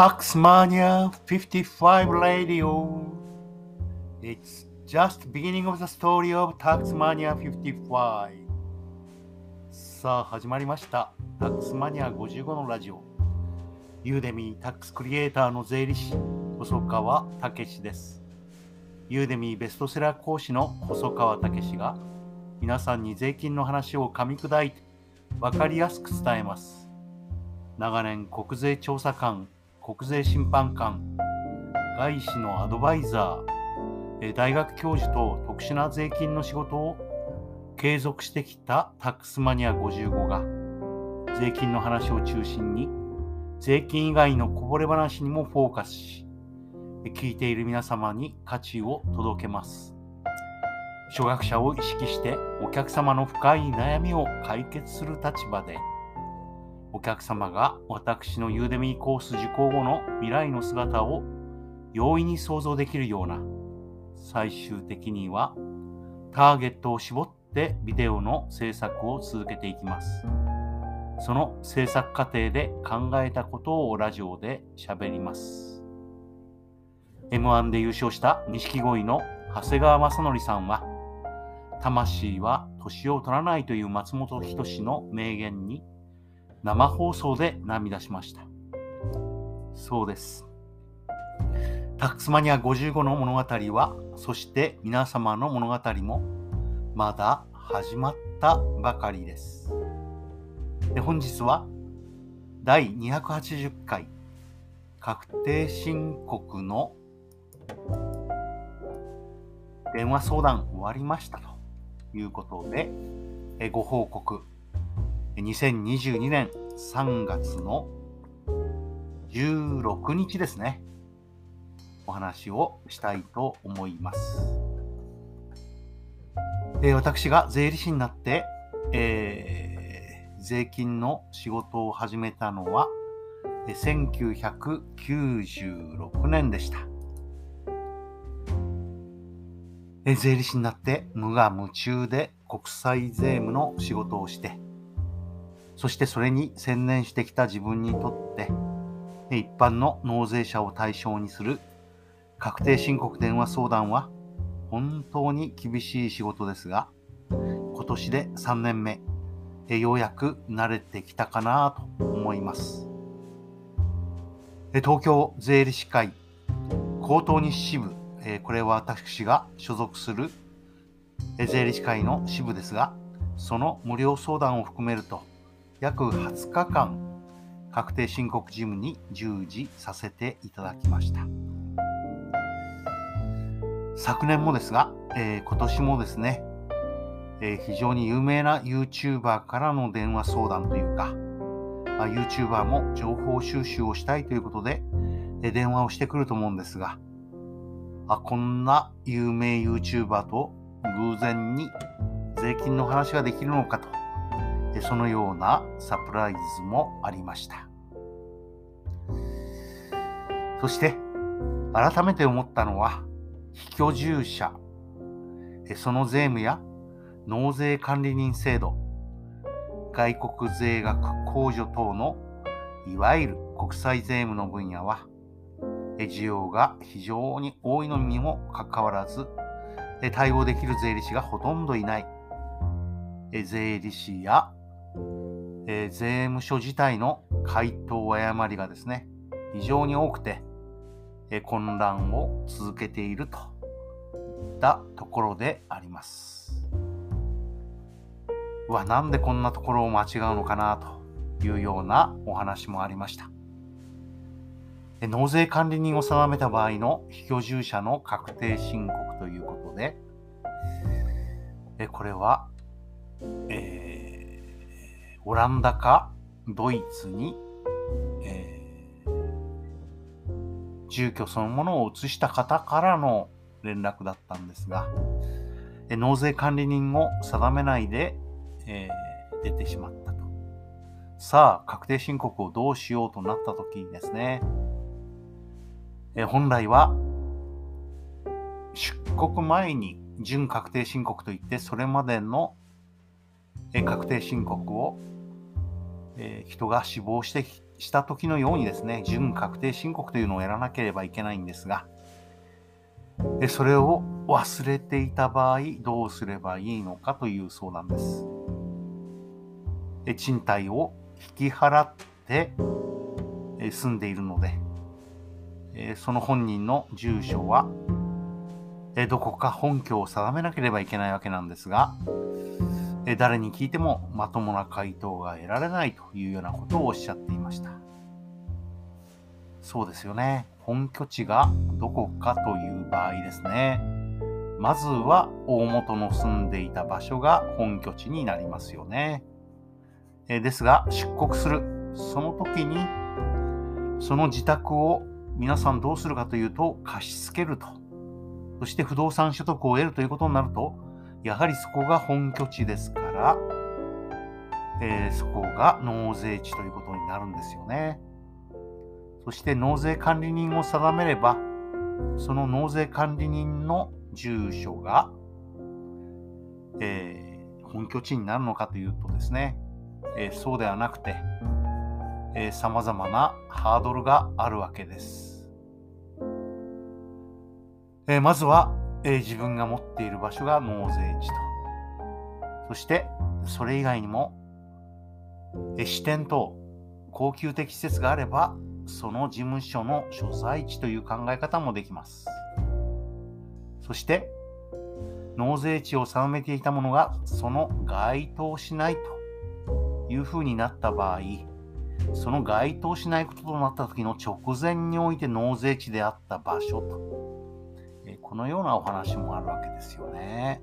Taxmania 55 Radio. It's just beginning of the story of Taxmania 55. さあ、始まりました。Taxmania 55のラジオ。ユーデミータックスクリエイターの税理士、細川武史です。ユーデミーベストセラー講師の細川武史が、皆さんに税金の話を噛み砕いて、わかりやすく伝えます。長年、国税調査官、国税審判官、外資のアドバイザー、大学教授と特殊な税金の仕事を継続してきたタックスマニア55が、税金の話を中心に、税金以外のこぼれ話にもフォーカスし、聞いている皆様に価値を届けます。初学者を意識してお客様の深い悩みを解決する立場で、お客様が私のユーデミーコース受講後の未来の姿を容易に想像できるような、最終的にはターゲットを絞ってビデオの制作を続けていきます。その制作過程で考えたことをラジオで喋ります。M1 で優勝した錦鯉の長谷川正則さんは、魂は年を取らないという松本人志の名言に生放送で涙しました。そうです。タックスマニア55の物語は、そして皆様の物語も、まだ始まったばかりです。で本日は、第280回、確定申告の電話相談終わりましたということで、えご報告。2022年3月の16日ですね。お話をしたいと思います。え私が税理士になって、えー税金の仕事を始めたのは、1996年でした。税理士になって無我夢中で国際税務の仕事をして、そしてそれに専念してきた自分にとって、一般の納税者を対象にする確定申告電話相談は本当に厳しい仕事ですが、今年で3年目、ようやく慣れてきたかなと思います。東京税理士会高等日支部、これは私が所属する税理士会の支部ですが、その無料相談を含めると、約20日間、確定申告事務に従事させていただきました。昨年もですが、えー今年もですね、えー非常に有名な YouTuber からの電話相談というか、まあ YouTuber も情報収集をしたいということで、えー電話をしてくると思うんですが、あ、こんな有名 YouTuber と偶然に税金の話ができるのかと、そのようなサプライズもありました。そして、改めて思ったのは、非居住者、その税務や納税管理人制度、外国税額控除等のいわゆる国際税務の分野は、需要が非常に多いのにもかかわらず、対応できる税理士がほとんどいない。税理士や、え税務署自体の回答誤りがですね、非常に多くて、え混乱を続けているといったところであります。うわ、なんでこんなところを間違うのかなというようなお話もありました。納税管理人を定めた場合の非居住者の確定申告ということで、これは、えーオランダかドイツに、えー住居そのものを移した方からの連絡だったんですが、え納税管理人を定めないで、えー出てしまったと。さあ、確定申告をどうしようとなった時にですね、え本来は出国前に準確定申告といって、それまでの確定申告を、え人が死亡してした時のようにですね、準確定申告というのをやらなければいけないんですが、それを忘れていた場合、どうすればいいのかという相談です。賃貸を引き払って住んでいるので、その本人の住所はどこか本拠を定めなければいけないわけなんですが、誰に聞いてもまともな回答が得られないというようなことをおっしゃっていました。そうですよね。本拠地がどこかという場合ですね。まずは大元の住んでいた場所が本拠地になりますよね。えですが、出国する。その時に、その自宅を皆さんどうするかというと、貸し付けると。そして不動産所得を得るということになると、やはりそこが本拠地ですから、えー、そこが納税地ということになるんですよね。そして納税管理人を定めれば、その納税管理人の住所が、えー、本拠地になるのかというとですね、えー、そうではなくて、えー、様々なハードルがあるわけです。えー、まずは、えー、自分が持っている場所が納税地と。そして、それ以外にも、えー、支店等、高級的施設があれば、その事務所の所在地という考え方もできます。そして、納税地を定めていたものがその該当しないというふうになった場合、その該当しないこととなった時の直前において納税地であった場所と、このようなお話もあるわけですよね。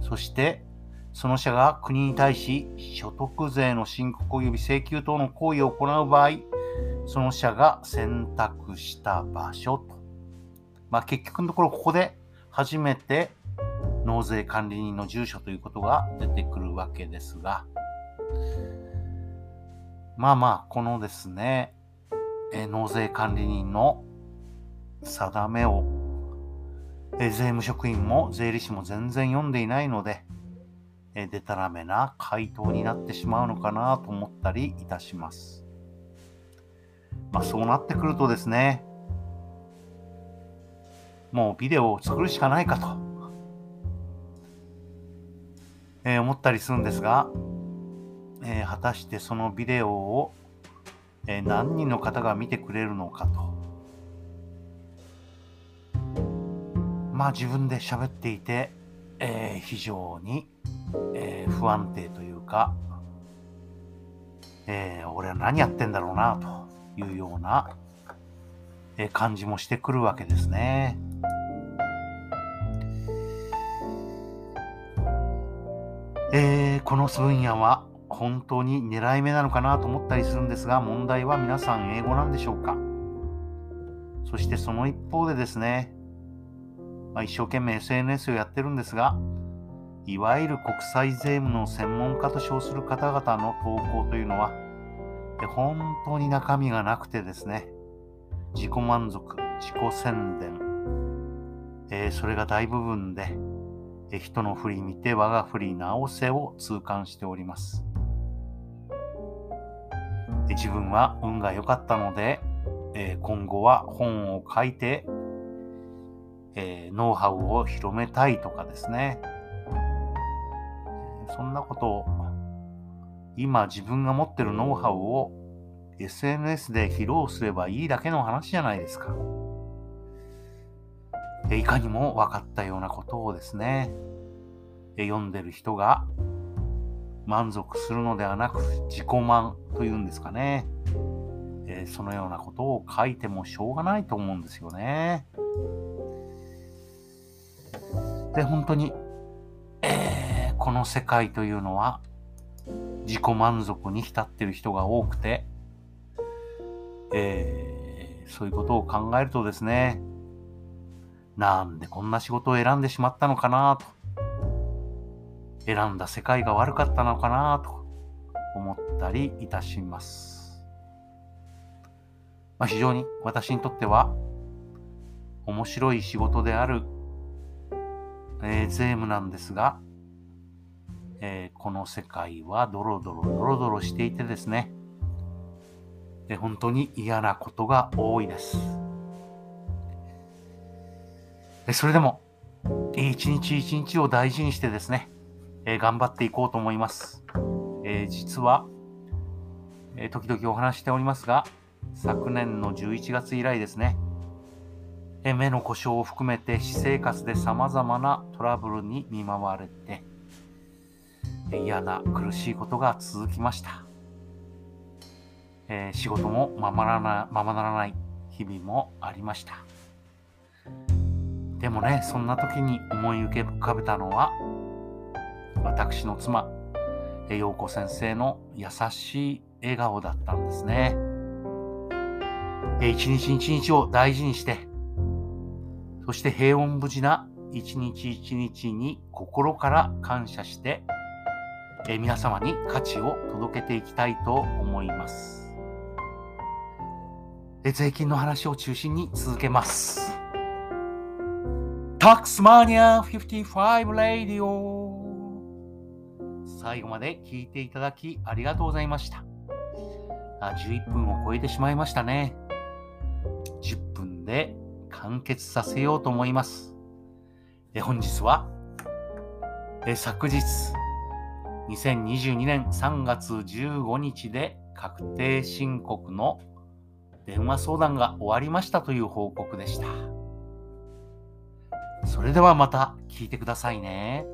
そして、その社が国に対し所得税の申告及び請求等の行為を行う場合、その社が選択した場所と。まあ、結局のところここで初めて納税管理人の住所ということが出てくるわけですが、まあまあ、このですね、え納税管理人の定めを、え税務職員も税理士も全然読んでいないので、えでたらめな回答になってしまうのかなと思ったりいたします。まあ、そうなってくるとですね、もうビデオを作るしかないかと、えー、思ったりするんですが、えー、果たしてそのビデオを、えー、何人の方が見てくれるのかと。まあ自分で喋っていて、えー、非常に、えー、不安定というか、えー、俺は何やってんだろうなと。いうようなえ感じもしてくるわけですね。えー、この分野は本当に狙い目なのかなと思ったりするんですが問題は皆さん英語なんでしょうかそしてその一方でですね、まあ、一生懸命 SNS をやってるんですがいわゆる国際税務の専門家と称する方々の投稿というのは本当に中身がなくてですね、自己満足、自己宣伝、えー、それが大部分で、えー、人の振り見て我が振り直せを痛感しております。自分は運が良かったので、え、今後は本を書いて、えノウハウを広めたいとかですね、そんなことを今自分が持ってるノウハウを SNS で披露すればいいだけの話じゃないですか。いかにも分かったようなことをですね、読んでる人が満足するのではなく自己満というんですかね。そのようなことを書いてもしょうがないと思うんですよね。で、本当に、えー、この世界というのは自己満足に浸ってる人が多くて、えー、そういうことを考えるとですね、なんでこんな仕事を選んでしまったのかなと、選んだ世界が悪かったのかなと思ったりいたします。まあ、非常に私にとっては面白い仕事である、えー、税務なんですが、えー、この世界はドロドロドロドロしていてですね、え本当に嫌なことが多いです。えそれでも、一日一日を大事にしてですね、え頑張っていこうと思います。え実は、え時々お話しておりますが、昨年の11月以来ですね、目の故障を含めて私生活で様々なトラブルに見舞われて、嫌な苦しいことが続きました。えー、仕事もままならままならない日々もありました。でもね、そんな時に思い浮かべたのは、私の妻、陽子先生の優しい笑顔だったんですね。一日一日を大事にして、そして平穏無事な一日一日に心から感謝して、え皆様に価値を届けていきたいと思います。税金の話を中心に続けます。タックスマニア55レディオ最後まで聞いていただきありがとうございました。あ11分を超えてしまいましたね。完結させようと思います。え本日はえ昨日2022年3月15日で確定申告の電話相談が終わりましたという報告でした。それではまた聞いてくださいね。